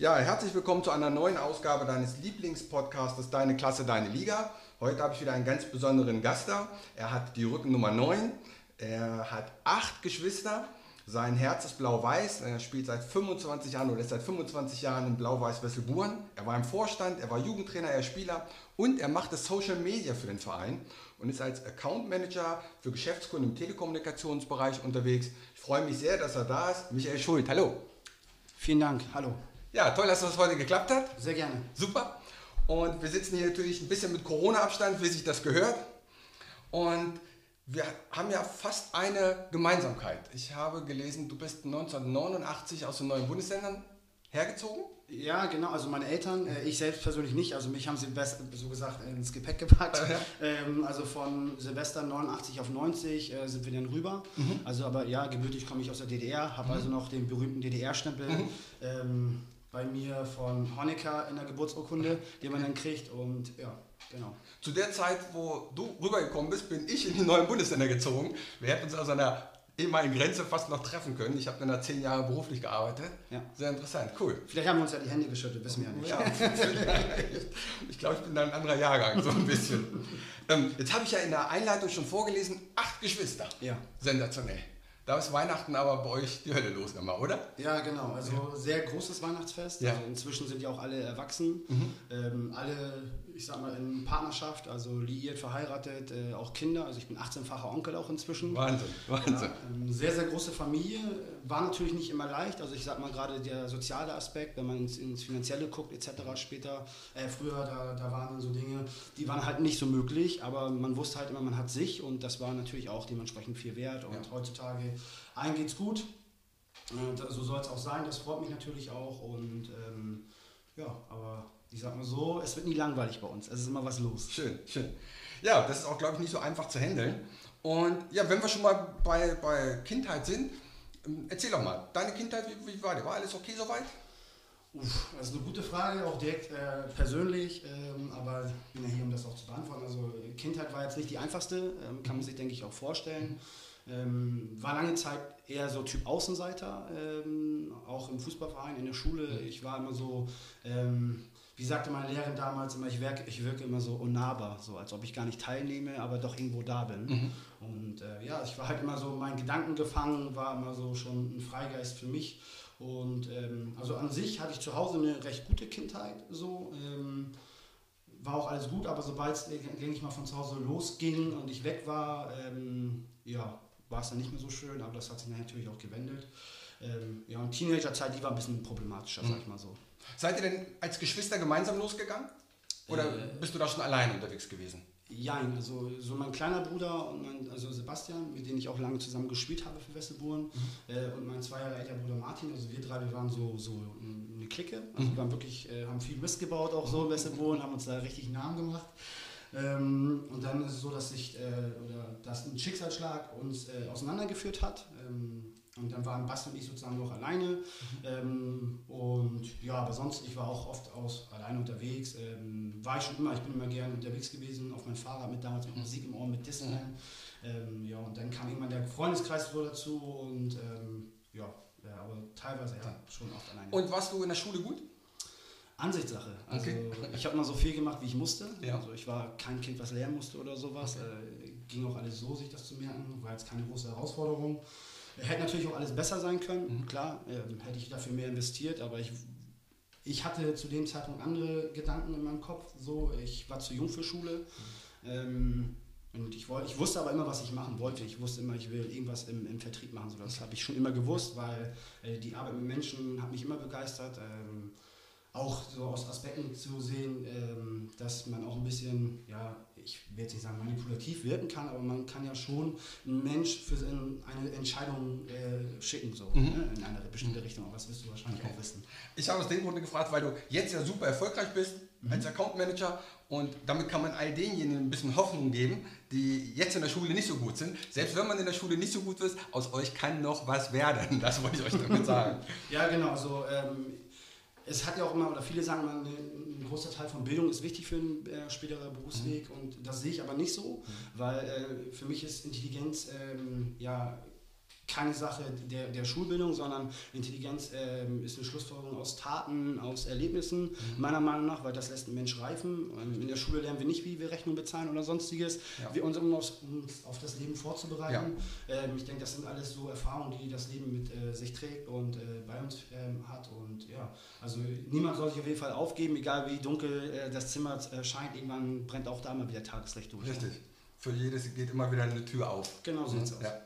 Ja, herzlich willkommen zu einer neuen Ausgabe deines Lieblingspodcasts Deine Klasse, Deine Liga. Heute habe ich wieder einen ganz besonderen Gast da. Er hat die Rückennummer 9. Er hat acht Geschwister. Sein Herz ist blau-weiß. Er spielt seit 25 Jahren oder ist seit 25 Jahren in Blau-Weiß Wesselburen. Er war im Vorstand, er war Jugendtrainer, er ist Spieler und er macht das Social Media für den Verein und ist als Account Manager für Geschäftskunden im Telekommunikationsbereich unterwegs. Ich freue mich sehr, dass er da ist. Michael Schuld, hallo. Vielen Dank, hallo. Ja, toll, dass das heute geklappt hat. Sehr gerne. Super. Und wir sitzen hier natürlich ein bisschen mit Corona-Abstand, wie sich das gehört. Und wir haben ja fast eine Gemeinsamkeit. Ich habe gelesen, du bist 1989 aus den neuen Bundesländern hergezogen. Ja, genau. Also meine Eltern, äh, ich selbst persönlich nicht. Also mich haben sie best, so gesagt ins Gepäck gepackt. Ja. Ähm, also von Silvester 89 auf 90 äh, sind wir dann rüber. Mhm. Also aber ja, gebürtig komme ich aus der DDR, habe mhm. also noch den berühmten DDR-Stempel. Mhm. Ähm, bei mir von Honecker in der Geburtsurkunde, den man dann kriegt und ja, genau. Zu der Zeit, wo du rübergekommen bist, bin ich in die neuen Bundesländer gezogen. Wir hätten uns also an der ehemaligen Grenze fast noch treffen können. Ich habe dann da zehn Jahre beruflich gearbeitet. Ja. Sehr interessant, cool. Vielleicht haben wir uns ja die Hände geschüttelt, wissen wir ja nicht. Ja, ich glaube, ich bin da ein anderer Jahrgang, so ein bisschen. ähm, jetzt habe ich ja in der Einleitung schon vorgelesen, acht Geschwister. Ja. Sensationell. Da ist Weihnachten aber bei euch die Hölle los immer, oder? Ja, genau. Also ja. sehr großes Weihnachtsfest. Ja. Also inzwischen sind ja auch alle erwachsen. Mhm. Ähm, alle ich sag mal, in Partnerschaft, also liiert, verheiratet, äh, auch Kinder. Also ich bin 18-facher Onkel auch inzwischen. Wahnsinn, Wahnsinn. Ja, ähm, sehr, sehr große Familie. War natürlich nicht immer leicht. Also ich sag mal gerade der soziale Aspekt, wenn man ins, ins Finanzielle guckt etc. später, äh, früher, da, da waren dann so Dinge, die waren halt nicht so möglich, aber man wusste halt immer, man hat sich und das war natürlich auch dementsprechend viel wert. Und ja. heutzutage allen geht's gut. Äh, so soll es auch sein, das freut mich natürlich auch und ähm, ja, aber ich sag mal so, es wird nie langweilig bei uns. Es ist immer was los. Schön, schön. Ja, das ist auch, glaube ich, nicht so einfach zu handeln. Und ja, wenn wir schon mal bei, bei Kindheit sind, ähm, erzähl doch mal, deine Kindheit, wie, wie war die? War alles okay soweit? Uff, das ist eine gute Frage, auch direkt äh, persönlich, ähm, aber ich bin ja hier, um das auch zu beantworten. Also Kindheit war jetzt nicht die einfachste, ähm, kann man sich, denke ich, auch vorstellen. Ähm, war lange Zeit eher so Typ Außenseiter, ähm, auch im Fußballverein, in der Schule. Ich war immer so, ähm, wie sagte meine Lehrerin damals immer, ich, wirke, ich wirke immer so unnahbar, so als ob ich gar nicht teilnehme, aber doch irgendwo da bin. Mhm. Und äh, ja, ich war halt immer so meinen Gedanken gefangen, war immer so schon ein Freigeist für mich. Und ähm, also an sich hatte ich zu Hause eine recht gute Kindheit, so. Ähm, war auch alles gut, aber sobald es, denke ich mal, von zu Hause losging und ich weg war, ähm, ja, war es dann nicht mehr so schön, aber das hat sich natürlich auch gewendet. Ähm, ja, und Teenagerzeit, die war ein bisschen problematischer, mhm. sag ich mal so. Seid ihr denn als Geschwister gemeinsam losgegangen? Oder äh, bist du da schon allein unterwegs gewesen? Ja, also so mein kleiner Bruder und mein, also Sebastian, mit dem ich auch lange zusammen gespielt habe für Westerburen mhm. äh, und mein zwei Jahre älterer Bruder Martin, also wir drei, wir waren so, so eine Clique, also mhm. wir waren wirklich, äh, haben viel Mist gebaut auch so in Westerburen, haben uns da richtig einen Namen gemacht. Ähm, und dann ist es so, dass sich äh, oder dass ein Schicksalsschlag uns äh, auseinandergeführt hat. Ähm, und dann waren Basti und ich sozusagen noch alleine. Mhm. Ähm, und ja, aber sonst, ich war auch oft aus, alleine unterwegs. Ähm, war ich schon immer, ich bin immer gerne unterwegs gewesen, auf meinem Fahrrad mit damals mit Musik im Ohr, mit Disneyland. Ähm, ja, und dann kam irgendwann der Freundeskreis so dazu und ähm, ja, ja, aber teilweise ja, schon oft alleine. Und warst du in der Schule gut? Ansichtssache. Also okay. ich habe mal so viel gemacht, wie ich musste. Ja. Also ich war kein Kind, was lernen musste oder sowas. Okay. Äh, ging auch alles so, sich das zu merken. War jetzt keine große Herausforderung. Hätte natürlich auch alles besser sein können, mhm. klar, äh, hätte ich dafür mehr investiert, aber ich, ich hatte zu dem Zeitpunkt andere Gedanken in meinem Kopf. So, ich war zu jung für Schule. Ähm, und ich, wollt, ich wusste aber immer, was ich machen wollte. Ich wusste immer, ich will irgendwas im, im Vertrieb machen. So, das habe ich schon immer gewusst, weil äh, die Arbeit mit Menschen hat mich immer begeistert. Ähm, auch so aus Aspekten zu sehen, ähm, dass man auch ein bisschen, ja, ich werde jetzt nicht sagen manipulativ wirken kann, aber man kann ja schon einen Mensch für eine Entscheidung äh, schicken, so mhm. ne, in eine bestimmte Richtung. Aber das wirst du wahrscheinlich okay. auch wissen. Ich habe aus dem Grunde gefragt, weil du jetzt ja super erfolgreich bist mhm. als Account Manager und damit kann man all denjenigen ein bisschen Hoffnung geben, die jetzt in der Schule nicht so gut sind. Selbst wenn man in der Schule nicht so gut ist, aus euch kann noch was werden. Das wollte ich euch damit sagen. ja, genau. So, ähm, es hat ja auch immer, oder viele sagen, man, ein großer Teil von Bildung ist wichtig für einen äh, späteren Berufsweg mhm. und das sehe ich aber nicht so, mhm. weil äh, für mich ist Intelligenz ähm, ja keine Sache der, der Schulbildung, sondern Intelligenz ähm, ist eine Schlussfolgerung aus Taten, aus Erlebnissen, mhm. meiner Meinung nach, weil das lässt einen Mensch reifen. Ähm, in der Schule lernen wir nicht, wie wir Rechnung bezahlen oder sonstiges. Ja. Wir uns um uns auf das Leben vorzubereiten. Ja. Ähm, ich denke, das sind alles so Erfahrungen, die das Leben mit äh, sich trägt und äh, bei uns ähm, hat. Und ja, also niemand soll sich auf jeden Fall aufgeben, egal wie dunkel äh, das Zimmer äh, scheint. Irgendwann brennt auch da mal wieder Tageslicht durch. Richtig. Für jedes geht immer wieder eine Tür auf. Genau so mhm. sieht es aus. Ja.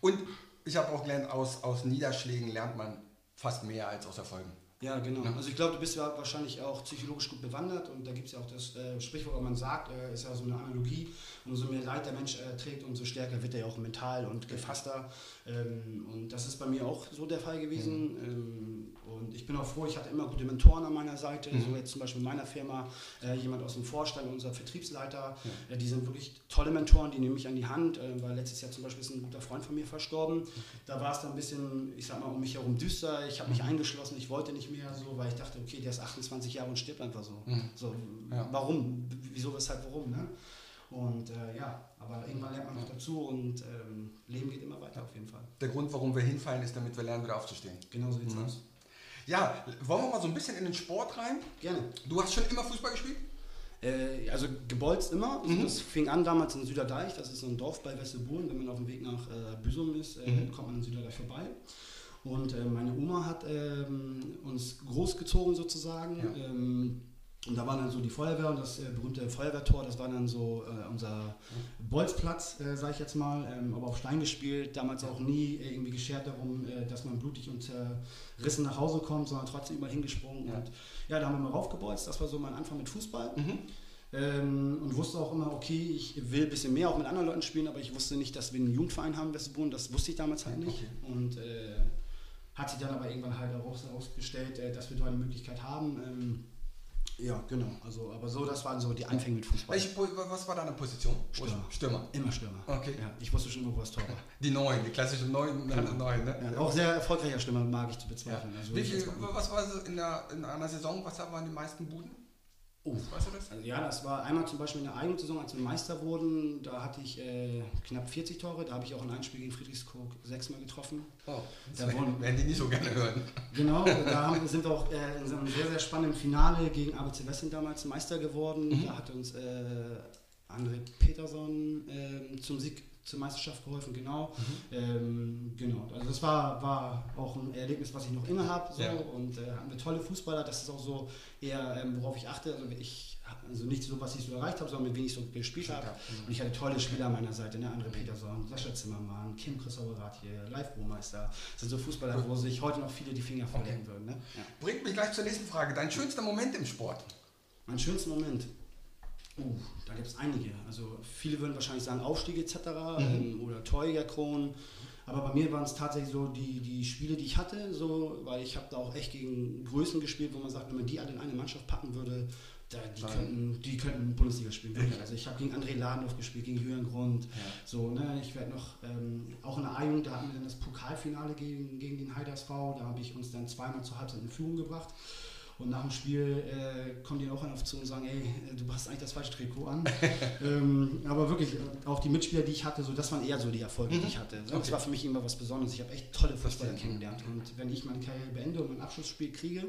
Und ich habe auch gelernt, aus, aus Niederschlägen lernt man fast mehr als aus Erfolgen. Ja, genau. Ja. Also ich glaube, du bist ja wahrscheinlich auch psychologisch gut bewandert und da gibt es ja auch das äh, Sprichwort, wo man sagt, äh, ist ja so eine Analogie, umso mehr Leid der Mensch äh, trägt, umso stärker wird er ja auch mental und gefasster. Ähm, und das ist bei mir auch so der Fall gewesen. Mhm. Ähm, und ich bin auch froh, ich hatte immer gute Mentoren an meiner Seite. Mhm. So jetzt zum Beispiel in meiner Firma äh, jemand aus dem Vorstand, unser Vertriebsleiter. Ja. Äh, die sind wirklich tolle Mentoren, die nehmen mich an die Hand. Äh, weil letztes Jahr zum Beispiel ist ein guter Freund von mir verstorben. Da war es dann ein bisschen, ich sag mal, um mich herum düster. Ich habe mich mhm. eingeschlossen, ich wollte nicht mehr so, weil ich dachte, okay, der ist 28 Jahre und stirbt einfach so. Mhm. so ja. Warum? Wieso, weshalb, warum? Ne? Und äh, ja, aber irgendwann lernt man noch dazu und ähm, Leben geht immer weiter auf jeden Fall. Der Grund, warum wir hinfallen, ist, damit wir lernen, wieder aufzustehen. Genau so sieht es mhm. aus. Ja, wollen wir mal so ein bisschen in den Sport rein? Gerne. Du hast schon immer Fußball gespielt? Äh, also gebolzt immer. Mhm. Das fing an damals in Süderdeich, das ist so ein Dorf bei Westerburen. Wenn man auf dem Weg nach äh, Büsum ist, äh, mhm. kommt man in Süderdeich vorbei. Und äh, meine Oma hat ähm, uns großgezogen sozusagen. Ja. Ähm, und da war dann so die Feuerwehr und das äh, berühmte Feuerwehrtor, das war dann so äh, unser Bolzplatz, äh, sage ich jetzt mal, ähm, aber auf Stein gespielt, damals auch nie irgendwie geschert darum, äh, dass man blutig und zerrissen nach Hause kommt, sondern trotzdem immer hingesprungen. Ja. Und ja, da haben wir mal raufgebolzt, das war so mein Anfang mit Fußball. Mhm. Ähm, und wusste auch immer, okay, ich will ein bisschen mehr auch mit anderen Leuten spielen, aber ich wusste nicht, dass wir einen Jugendverein haben in Westboden, das wusste ich damals halt nicht. Okay. Und äh, hat sich dann aber irgendwann halt herausgestellt, äh, dass wir da eine Möglichkeit haben. Ähm, ja, genau. Also, aber so, das waren so die Anfänge mit Fußball. Welche, was war deine Position? Stürmer. Stürmer. Immer Stürmer. Okay. Ja, ich wusste schon immer, wo das Tor war. Die Neun, die klassische Neun. Genau. Neun ne? ja, auch sehr erfolgreicher Stürmer, mag ich zu bezweifeln. Ja. Also, Wie viel, was war so in, der, in einer Saison, was waren die meisten Buden? Oh, weißt du das? Also ja, das war einmal zum Beispiel in der eigenen Saison, als wir Meister wurden, da hatte ich äh, knapp 40 Tore, da habe ich auch in einem Spiel gegen Friedrichskoog sechsmal getroffen. Oh, das da wurden, werden die nicht so gerne hören. Genau, da haben, sind wir auch äh, in so einem sehr, sehr spannenden Finale gegen ABC Wesseling damals Meister geworden. Mhm. Da hat uns äh, André Peterson äh, zum Sieg zur Meisterschaft geholfen, genau. Mhm. Ähm, genau. Also das war, war auch ein Erlebnis, was ich noch inne habe. So. Ja. Und äh, hatten wir tolle Fußballer, das ist auch so eher, ähm, worauf ich achte. Also ich also nicht so, was ich so erreicht habe, sondern mit wem ich so gespielt habe. Mhm. Und ich hatte tolle Spieler an meiner Seite, ne? André Peterson, Sascha Zimmermann, Kim Christopherat hier, Live-Burmeister. Das sind so Fußballer, wo sich heute noch viele die Finger verlecken okay. würden. Ne? Ja. Bringt mich gleich zur nächsten Frage. Dein schönster Moment im Sport? Mein schönster Moment? Uh, da gibt es einige. Also viele würden wahrscheinlich sagen Aufstieg etc. Mhm. Ähm, oder Torjägerkronen. Aber bei mir waren es tatsächlich so die, die Spiele, die ich hatte, so, weil ich habe da auch echt gegen Größen gespielt, wo man sagt, wenn man die alle in eine Mannschaft packen würde, da, die, könnten, die könnten Bundesliga spielen. Wirklich. Also ich habe gegen André Ladendorf gespielt, gegen Jürgen Grund. Ja. So, ne, ich werde noch, ähm, auch in der A-Jugend, da hatten wir dann das Pokalfinale gegen, gegen den Heiders V, da habe ich uns dann zweimal zur Halbzeit in Führung gebracht. Und nach dem Spiel äh, kommen die auch auf zu und sagen, ey, du hast eigentlich das falsche Trikot an. ähm, aber wirklich, äh, auch die Mitspieler, die ich hatte, so, das waren eher so die Erfolge, mhm. die ich hatte. So, okay. Das war für mich immer was Besonderes. Ich habe echt tolle Fußballer kennengelernt. Und wenn ich meine Karriere beende und mein Abschlussspiel kriege,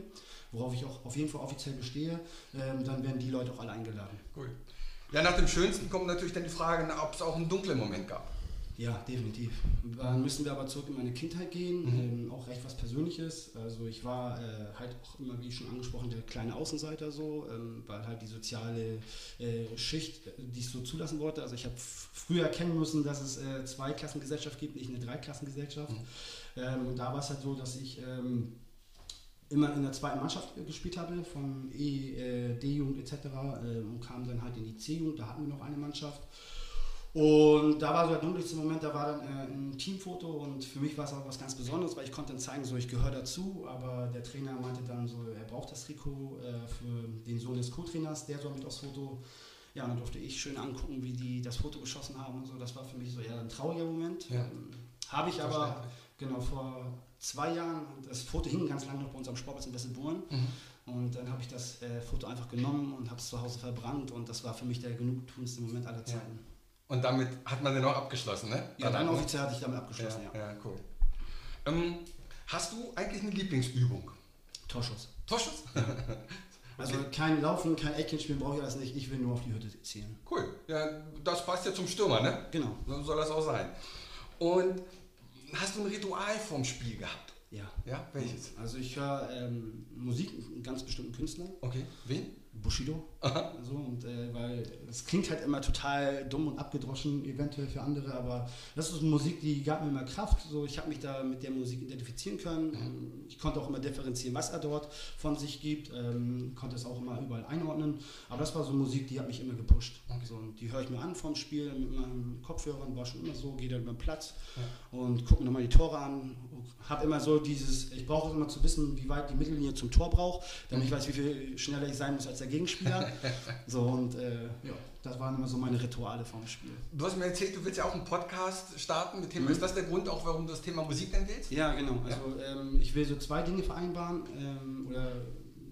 worauf ich auch auf jeden Fall offiziell bestehe, ähm, dann werden die Leute auch alle eingeladen. Cool. Ja, nach dem Schönsten kommt natürlich dann die Frage, ob es auch einen dunklen Moment gab. Ja, definitiv. Dann müssen wir aber zurück in meine Kindheit gehen, mhm. ähm, auch recht was Persönliches. Also ich war äh, halt auch immer, wie schon angesprochen, der kleine Außenseiter so, ähm, weil halt die soziale äh, Schicht, die es so zulassen wollte. Also ich habe früher erkennen müssen, dass es äh, zwei Klassengesellschaft gibt, nicht eine Dreiklassengesellschaft. Mhm. Ähm, und da war es halt so, dass ich ähm, immer in der zweiten Mannschaft gespielt habe, von E, äh, D-Jugend etc. Äh, und kam dann halt in die C-Jugend, da hatten wir noch eine Mannschaft. Und da war so der dunkelste Moment, da war dann äh, ein Teamfoto und für mich war es auch was ganz Besonderes, weil ich konnte dann zeigen, so ich gehöre dazu, aber der Trainer meinte dann so, er braucht das Trikot äh, für den Sohn des Co-Trainers, der soll mit aufs Foto. Ja, und dann durfte ich schön angucken, wie die das Foto geschossen haben und so. Das war für mich so eher ein trauriger Moment. Ja. Ähm, Habe ich aber genau vor zwei Jahren, das Foto hing ganz lange noch bei uns am Sportplatz in Wesselburen. Mhm. Und dann habe ich das äh, Foto einfach genommen und habe es zu Hause verbrannt und das war für mich der genugtuendste Moment aller Zeiten. Ja. Und damit hat man den auch abgeschlossen, ne? Ja, dann offiziell hatte ich damit abgeschlossen, ja. Ja, ja cool. Ähm, hast du eigentlich eine Lieblingsübung? Torschuss. Torschuss? Also kein Laufen, kein Eckchen spielen brauche ich alles nicht. Ich will nur auf die Hütte zielen. Cool. Ja, das passt ja zum Stürmer, ne? Genau. So soll das auch sein. Und hast du ein Ritual vorm Spiel gehabt? Ja. Ja, welches? Also ich höre ähm, Musik, einen ganz bestimmten Künstler, Okay, wen? Bushido. Aha. So, und äh, weil es klingt halt immer total dumm und abgedroschen, eventuell für andere, aber das ist Musik, die gab mir immer Kraft. So, ich habe mich da mit der Musik identifizieren können. Ähm, Ich konnte auch immer differenzieren, was er dort von sich gibt, ähm, konnte es auch immer überall einordnen. Aber das war so Musik, die hat mich immer gepusht. Okay. So, und die höre ich mir an vorm Spiel mit meinen Kopfhörern, war schon immer so, gehe dann über den Platz und gucke mir nochmal die Tore an. Habe immer so dieses, ich brauche immer zu wissen, wie weit die Mittellinie zum Tor braucht, damit ich weiß, wie viel schneller ich sein muss als der Gegenspieler. so und äh, ja, das waren immer so meine Rituale vorm Spiel. Du hast mir erzählt, du willst ja auch einen Podcast starten mit Thema. Mhm. Ist das der Grund auch, warum du das Thema Musik denn wählst? Ja, genau. Also ähm, ich will so zwei Dinge vereinbaren ähm, oder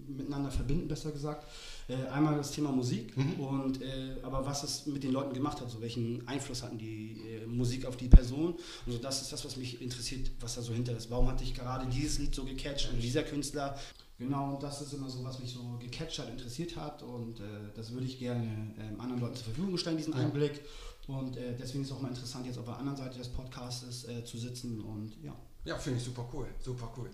miteinander verbinden, besser gesagt. Äh, einmal das Thema Musik Mhm. und äh, aber was es mit den Leuten gemacht hat, so welchen Einfluss hatten die äh, Musik auf die Person. Also das ist das, was mich interessiert, was da so hinter ist. Warum hatte ich gerade dieses Lied so gecatcht und dieser Künstler? Genau, und das ist immer so, was mich so gecatcht hat, interessiert hat und äh, das würde ich gerne ähm, anderen Leuten zur Verfügung stellen, diesen Ja. Einblick. Und äh, deswegen ist es auch mal interessant, jetzt auf der anderen Seite des Podcastes äh, zu sitzen und ja. Ja, finde ich super cool, super cool.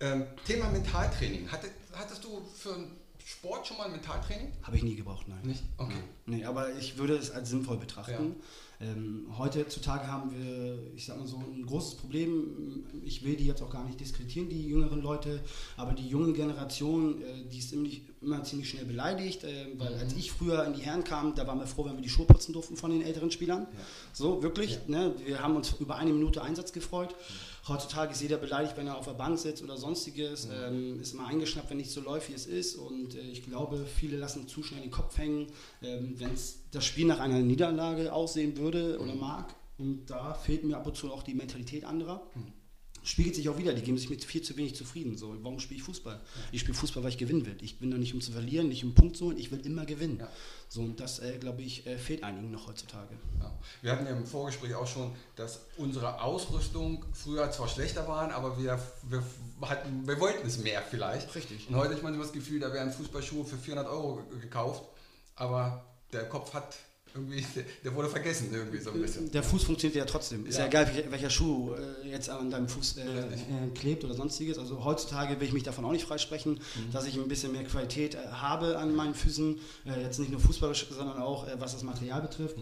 Ähm, Thema Mentaltraining. Hattet, hattest du für einen Sport schon mal ein Mentaltraining? Habe ich nie gebraucht, nein. Nicht? Okay. Nee, aber ich würde es als sinnvoll betrachten. Ähm, heutzutage haben wir, ich sag mal so, ein großes Problem. Ich will die jetzt auch gar nicht diskreditieren, die jüngeren Leute, aber die junge Generation, äh, die ist ziemlich, immer ziemlich schnell beleidigt, äh, weil als ich früher in die Herren kam, da waren wir froh, wenn wir die Schuhe putzen durften von den älteren Spielern. So, wirklich. Ne? Wir haben uns über eine Minute Einsatz gefreut. Heutzutage ist jeder beleidigt, wenn er auf der Bank sitzt oder sonstiges, ähm, ist mal eingeschnappt, wenn nicht so läuft, wie es ist. Und äh, ich glaube, viele lassen zu schnell den Kopf hängen, ähm, wenn das Spiel nach einer Niederlage aussehen würde oder mag. Und da fehlt mir ab und zu auch die Mentalität anderer. Spiegelt sich auch wieder, die geben sich mit viel zu wenig zufrieden. So, warum spiele ich Fußball? Ich spiele Fußball, weil ich gewinnen will. Ich bin da nicht um zu verlieren, nicht um Punkt zu holen, ich will immer gewinnen. Ja. So, und das, äh, glaube ich, äh, fehlt einigen noch heutzutage. Ja. Wir hatten ja im Vorgespräch auch schon, dass unsere Ausrüstung früher zwar schlechter waren, aber wir, wir, hatten, wir wollten es mehr vielleicht. Richtig. Und heute hat man immer das Gefühl, da werden Fußballschuhe für 400 Euro ge- gekauft, aber der Kopf hat irgendwie, der, wurde vergessen irgendwie so ein bisschen. Der Fuß funktioniert ja trotzdem. Ist ja, egal, welcher, Schuh äh, jetzt an deinem Fuß äh, äh, klebt oder sonstiges. Also heutzutage will ich mich davon auch nicht freisprechen, dass ich ein bisschen mehr Qualität äh, habe an meinen Füßen. Äh, jetzt nicht nur fußballisch, sondern auch äh, was das Material betrifft.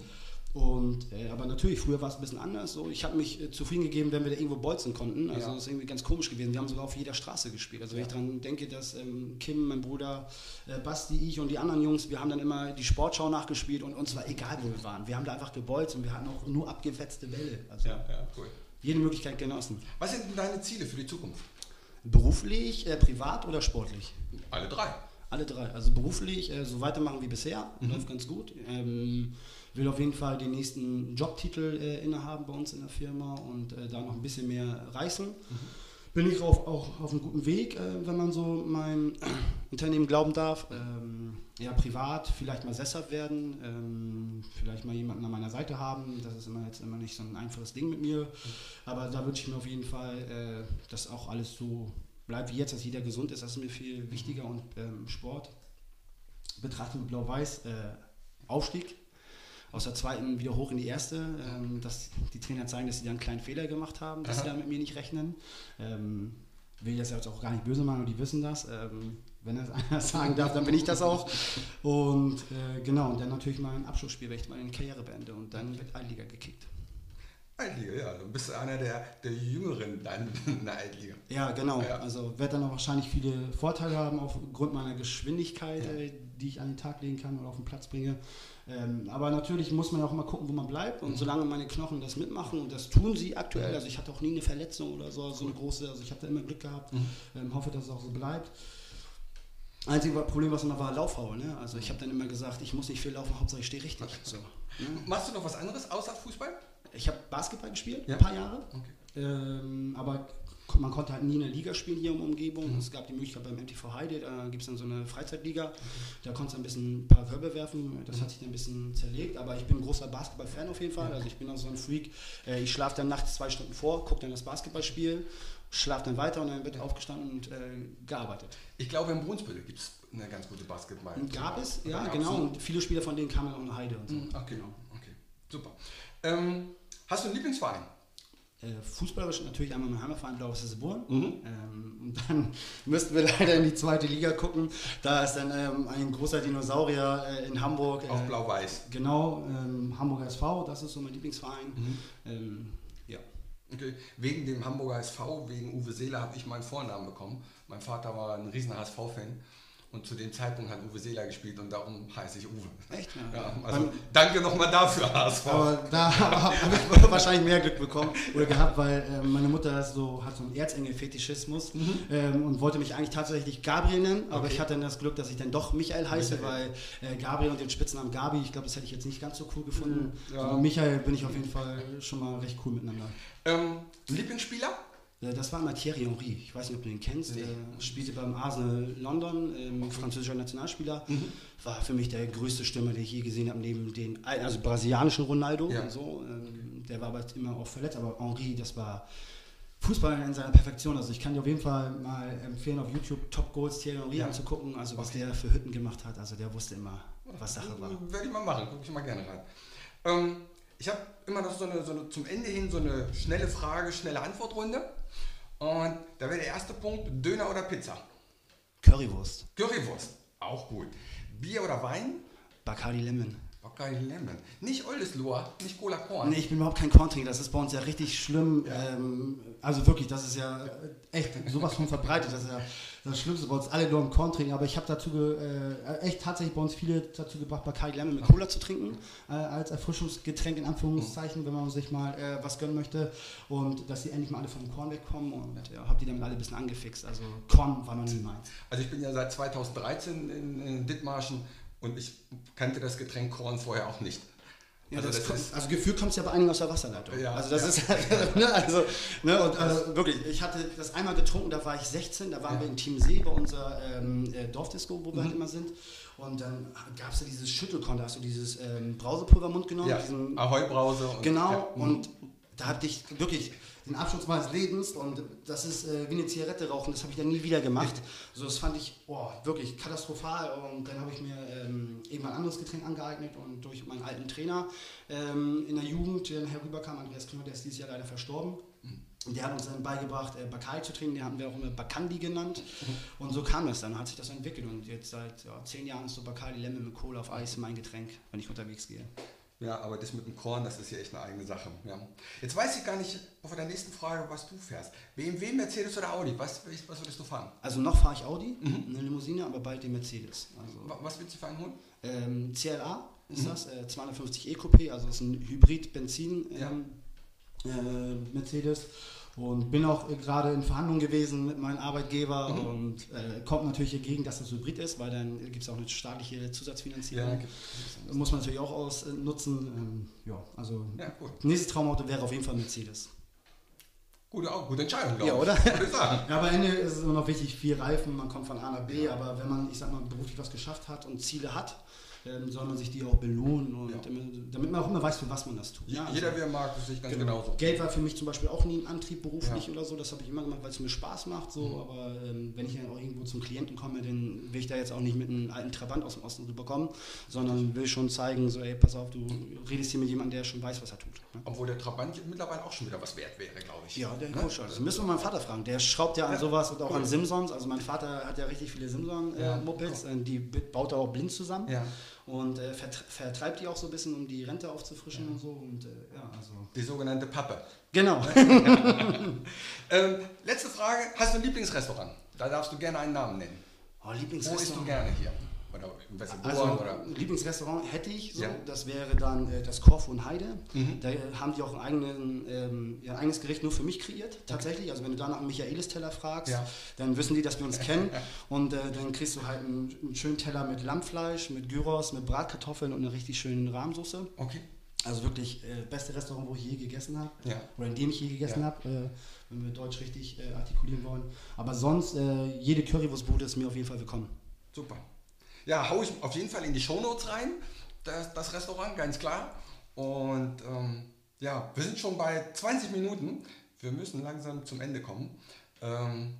Und, äh, aber natürlich, früher war es ein bisschen anders. So, ich habe mich äh, zufrieden gegeben, wenn wir da irgendwo bolzen konnten. Also Ja. das ist irgendwie ganz komisch gewesen. Wir haben sogar auf jeder Straße gespielt. Also wenn Ja. ich daran denke, dass ähm, Kim, mein Bruder, äh, Basti, ich und die anderen Jungs, wir haben dann immer die Sportschau nachgespielt und uns war egal, wo wir waren. Wir haben da einfach gebolzt und wir hatten auch nur abgefetzte Bälle. Also Ja, ja, cool. jede Möglichkeit genossen. Was sind denn deine Ziele für die Zukunft? Beruflich, äh, privat oder sportlich? Alle drei. Alle drei. Also beruflich äh, so weitermachen wie bisher, Mhm. läuft ganz gut. Ähm, will auf jeden Fall den nächsten Jobtitel äh, innehaben bei uns in der Firma und äh, da noch ein bisschen mehr reißen. Mhm. Bin ich auf, auch auf einem guten Weg, äh, wenn man so mein Unternehmen glauben darf. Ähm, ja, privat vielleicht mal sesshaft werden, ähm, vielleicht mal jemanden an meiner Seite haben. Das ist immer jetzt immer nicht so ein einfaches Ding mit mir. Aber da wünsche ich mir auf jeden Fall, äh, dass auch alles so bleibt wie jetzt, dass jeder gesund ist. Das ist mir viel wichtiger und ähm, Sport. Betrachtung mit Blau-Weiß, äh, Aufstieg aus der zweiten wieder hoch in die erste, ähm, dass die Trainer zeigen, dass sie da einen kleinen Fehler gemacht haben, dass sie Aha. da mit mir nicht rechnen. Ähm, will das jetzt auch gar nicht böse machen und die wissen das. Ähm, wenn er es anders sagen darf, dann bin ich das auch. Und äh, genau, und dann natürlich mein Abschlussspiel, wenn ich meine Karriere beende und dann wird Altliga gekickt. Altliga, ja. Du bist einer der, der Jüngeren dann in der Altliga. Ja, genau. Ja. Also werde dann auch wahrscheinlich viele Vorteile haben aufgrund meiner Geschwindigkeit, Ja. äh, die ich an den Tag legen kann oder auf den Platz bringe. Ähm, aber natürlich muss man auch immer gucken, wo man bleibt. Und Mhm. solange meine Knochen das mitmachen, und das tun sie aktuell, also ich hatte auch nie eine Verletzung oder so, so eine große, also ich habe da immer Glück gehabt, Mhm. ähm, hoffe, dass es auch so bleibt. Einzige Problem, was immer war, Laufhaue. Ne? Also ich habe dann immer gesagt, ich muss nicht viel laufen, Hauptsache ich stehe richtig. So, ne? Machst du noch was anderes außer Fußball? Ich habe Basketball gespielt, Ja. ein paar Jahre. Okay. Ähm, aber man konnte halt nie in der Liga spielen hier in der Umgebung. Mhm. Es gab die Möglichkeit beim MTV Heide, da gibt es dann so eine Freizeitliga. Da konntest du ein bisschen ein paar Körbe werfen. Das mhm. hat sich dann ein bisschen zerlegt. Aber ich bin ein großer Basketball-Fan auf jeden Fall. Also ich bin auch so ein Freak. Äh, ich schlafe dann nachts zwei Stunden vor, gucke dann das Basketballspiel, schlafe dann weiter und dann wird aufgestanden und äh, gearbeitet. Ich glaube, im Brunsbüttel gibt es eine ganz gute Basketball. Gab es, ja, genau. Und viele Spieler von denen kamen auch nach Heide und so. Mhm. Ach, genau. Okay, super. Ähm, hast du einen Lieblingsverein? Äh, fußballerisch natürlich einmal mein Heimatverein Blaues Sesseburn. Mhm. Ähm, und dann müssten wir leider in die zweite Liga gucken. Da ist dann ähm, ein großer Dinosaurier äh, in Hamburg. Äh, Auf Blau-Weiß. Genau, ähm, Hamburger SV, das ist so mein Lieblingsverein. Mhm. Ähm, ja. Okay. Wegen dem Hamburger SV, wegen Uwe Seeler, habe ich meinen Vornamen bekommen. Mein Vater war ein riesen HSV-Fan. Und zu dem Zeitpunkt hat Uwe Seeler gespielt und darum heiße ich Uwe. Echt? Ja, ja also Beim, danke nochmal dafür, HSV. Aber da habe ich wahrscheinlich mehr Glück bekommen oder gehabt, weil äh, meine Mutter so, hat so einen Erzengel-Fetischismus mhm. ähm, und wollte mich eigentlich tatsächlich Gabriel nennen, aber okay. ich hatte dann das Glück, dass ich dann doch Michael heiße, Michael. weil äh, Gabriel und den Spitznamen Gabi, ich glaube, das hätte ich jetzt nicht ganz so cool gefunden. Mhm. Ja. Aber Michael bin ich auf jeden Fall schon mal recht cool miteinander. Ähm, Lieblingsspieler? Äh, das war mal Thierry Henry. Ich weiß nicht, ob du ihn kennst. Nee. Er spielte beim Arsenal London, ähm, französischer Nationalspieler. Mhm. War für mich der größte Stürmer, den ich je gesehen habe, neben den also brasilianischen Ronaldo. Ja. Und so. Ähm, der war aber immer auch verletzt, aber Henry, das war Fußball in seiner Perfektion. Also ich kann dir auf jeden Fall mal empfehlen, auf YouTube Top Goals Thierry Henry ja. anzugucken. Also was okay. der für Hütten gemacht hat. Also der wusste immer, was Sache war. Werde ich mal machen, gucke ich mal gerne rein. Ähm, ich habe immer noch so eine, so eine, zum Ende hin so eine schnelle Frage, schnelle Antwortrunde. Und da wäre der erste Punkt, Döner oder Pizza? Currywurst. Currywurst, auch gut. Bier oder Wein? Bacardi Lemon. Bacardi Lemon. Nicht Oldesloe, nicht Cola Korn. Nee, ich bin überhaupt kein Korntrinker. Das ist bei uns ja richtig schlimm. Ja. Ähm, also wirklich, das ist ja echt sowas von verbreitet. Das ist ja das Schlimmste bei uns. Alle nur im Korn trinken. Aber ich habe dazu äh, echt tatsächlich bei uns viele dazu gebracht, Bacardi Lemon mit Cola zu trinken. Äh, als Erfrischungsgetränk in Anführungszeichen, wenn man sich mal äh, was gönnen möchte. Und dass sie endlich mal alle vom Korn wegkommen. Und ja, habe die damit alle ein bisschen angefixt. Also Korn war noch nie meins. Also ich bin ja seit 2013 in, in Dithmarschen und ich kannte das Getränk Korn vorher auch nicht. Ja, also, das kommt, also gefühlt kommt es ja bei einigen aus der Wasserleitung. Ja, also das ja. ist ne, also, ne, und, also wirklich, ich hatte das einmal getrunken, da war ich 16, da waren ja. wir in Team See bei unserer ähm, äh, Dorfdisco, wo wir halt mhm. halt immer sind. Und dann gab es ja dieses Schüttelkorn, da hast du dieses ähm, Brausepulvermund genommen. Ja, Ahoi-Brause. Genau, und, und da hatte ich wirklich den Abschluss meines Lebens und das ist äh, wie eine Zigarette rauchen, das habe ich dann nie wieder gemacht. Also das fand ich oh, wirklich katastrophal und dann habe ich mir ähm, eben ein anderes Getränk angeeignet und durch meinen alten Trainer ähm, in der Jugend, der herüberkam, Andreas Knöll, der ist dieses Jahr leider verstorben. Und der hat uns dann beigebracht, äh, Bakai zu trinken, den hatten wir auch immer Bakandi genannt. Und so kam das dann, hat sich das entwickelt. Und jetzt seit ja, zehn Jahren ist so Bacardi Lemon mit Cola auf Eis mein Getränk, wenn ich unterwegs gehe. Ja, aber das mit dem Korn, das ist ja echt eine eigene Sache. Ja. Jetzt weiß ich gar nicht auf der nächsten Frage, was du fährst. BMW, Mercedes oder Audi? Was, was würdest du fahren? Also noch fahre ich Audi, mhm. eine Limousine, aber bald den Mercedes. Also was willst du für einen holen? Ähm, CLA ist mhm. das, äh, 250 E-Coupé, also das ist ein Hybrid-Benzin ähm, ja. äh, Mercedes. Und bin auch gerade in Verhandlungen gewesen mit meinem Arbeitgeber mhm. und äh, kommt natürlich dagegen, dass das Hybrid ist, weil dann gibt es auch eine staatliche Zusatzfinanzierung. Ja. Muss man natürlich auch ausnutzen. Ähm, ja, also ja, nächstes Traumauto wäre auf jeden Fall Mercedes. Gute, auch, gute Entscheidung, glaube ja, oder? ich. ja, aber am Ende ist es immer noch wichtig, vier Reifen, man kommt von A nach B, aber wenn man, ich sag mal, beruflich was geschafft hat und Ziele hat, ähm, soll man sich die auch belohnen und ja. damit man auch immer weiß, für was man das tut. Ja, Jeder, also, wie er mag, das sehe ich ganz genau. genauso. Geld war für mich zum Beispiel auch nie ein Antrieb beruflich ja. oder so, das habe ich immer gemacht, weil es mir Spaß macht, so, mhm. aber ähm, wenn ich dann auch irgendwo zum Klienten komme, dann will ich da jetzt auch nicht mit einem alten Trabant aus dem Osten rüberkommen, sondern will schon zeigen, so, ey, pass auf, du redest hier mit jemandem, der schon weiß, was er tut. Obwohl der Trabant mittlerweile auch schon wieder was wert wäre, glaube ich. Ja, der ne? Coach, das müssen wir meinen Vater fragen, der schraubt ja an sowas und auch cool. an Simsons, also mein Vater hat ja richtig viele Simson-Mopeds, äh, die baut er auch blind zusammen. Ja und äh, vertreibt die auch so ein bisschen, um die Rente aufzufrischen ja. und so. Und, äh, ja, also. Die sogenannte Pappe. Genau. ähm, letzte Frage: Hast du ein Lieblingsrestaurant? Da darfst du gerne einen Namen nennen. Oh, Lieblingsrestaurant. Wo isst du gerne hier? Oder also, oder? Lieblingsrestaurant hätte ich so, ja. das wäre dann äh, das Korfu und Heide. Mhm. Da haben die auch ein, eigenen, ähm, ja, eigenes Gericht nur für mich kreiert, tatsächlich. Also wenn du da nach Michaelis Teller fragst, ja. dann wissen die, dass wir uns kennen. Und äh, dann kriegst du halt einen, einen, schönen Teller mit Lammfleisch, mit Gyros, mit Bratkartoffeln und eine richtig schöne Rahmsoße. Okay. Also wirklich äh, beste Restaurant, wo ich je gegessen habe. Ja. Oder in dem ich je gegessen Ja. habe, äh, wenn wir Deutsch richtig äh, artikulieren wollen. Aber sonst, äh, jede Currywurstbude ist mir auf jeden Fall willkommen. Super. Ja, hau ich auf jeden Fall in die Shownotes rein, das, das Restaurant, ganz klar. Und ähm, ja, wir sind schon bei 20 Minuten. Wir müssen langsam zum Ende kommen. Ähm,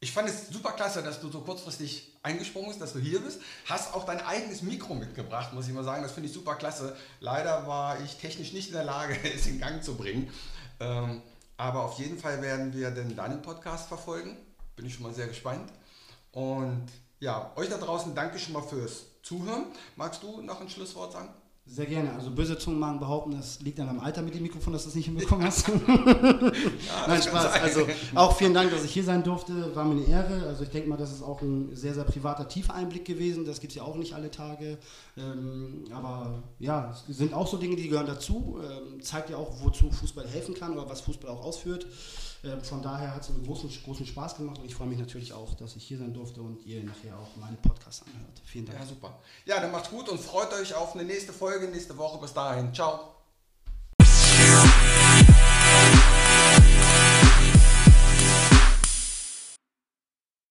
ich fand es super klasse, dass du so kurzfristig eingesprungen bist, dass du hier bist. Hast auch dein eigenes Mikro mitgebracht, muss ich mal sagen. Das finde ich super klasse. Leider war ich technisch nicht in der Lage, es in Gang zu bringen. Ähm, aber auf jeden Fall werden wir den deinen Podcast verfolgen. Bin ich schon mal sehr gespannt. Und ja, euch da draußen danke schon mal fürs Zuhören. Magst du noch ein Schlusswort sagen? Sehr gerne. Also böse Zungen machen behaupten, das liegt an deinem Alter mit dem Mikrofon, dass du es nicht hinbekommen hast. Ja, Nein, Spaß. sein. Also auch vielen Dank, dass ich hier sein durfte. War mir eine Ehre. Also ich denke mal, das ist auch ein sehr, sehr privater, tiefer Einblick gewesen. Das gibt es ja auch nicht alle Tage. Ähm, aber ja, es sind auch so Dinge, die gehören dazu. Ähm, zeigt ja auch, wozu Fußball helfen kann oder was Fußball auch ausführt. Ähm, von daher hat es einen großen, großen Spaß gemacht und ich freue mich natürlich auch, dass ich hier sein durfte und ihr nachher auch meine Podcasts anhört. Vielen Dank. Ja, super. Ja, dann macht's gut und freut euch auf eine nächste Folge nächste Woche. Bis dahin. Ciao.